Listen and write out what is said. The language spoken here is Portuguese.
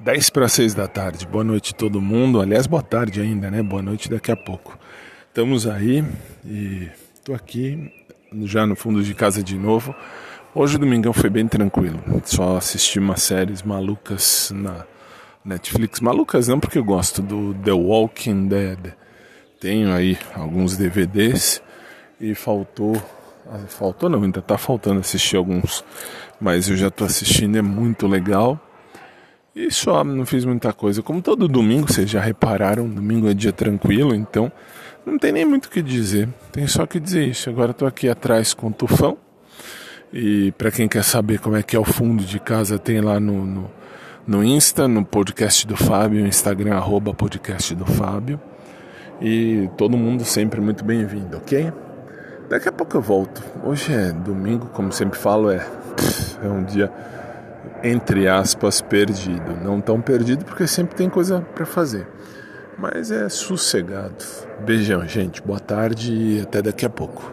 10 para 6 da tarde. Boa noite todo mundo. Aliás, boa tarde ainda, né? Boa noite daqui a pouco. Estamos aí e tô aqui já no fundo de casa de novo. Hoje o domingão foi bem tranquilo. Só assisti umas séries malucas na Netflix. Malucas não porque eu gosto do The Walking Dead. Tenho aí alguns DVDs e faltou faltou não, ainda tá faltando assistir alguns, mas eu já tô assistindo, é muito legal. E só não fiz muita coisa. Como todo domingo, vocês já repararam, domingo é dia tranquilo, então não tem nem muito o que dizer. Tem só que dizer isso. Agora estou aqui atrás com o tufão. E para quem quer saber como é que é o fundo de casa, tem lá no, no, no Insta, no podcast do Fábio, Instagram, arroba podcast do Fábio. E todo mundo sempre muito bem-vindo, ok? Daqui a pouco eu volto. Hoje é domingo, como sempre falo, é, é um dia entre aspas, perdido. Não tão perdido porque sempre tem coisa para fazer. Mas é sossegado. Beijão, gente. Boa tarde e até daqui a pouco.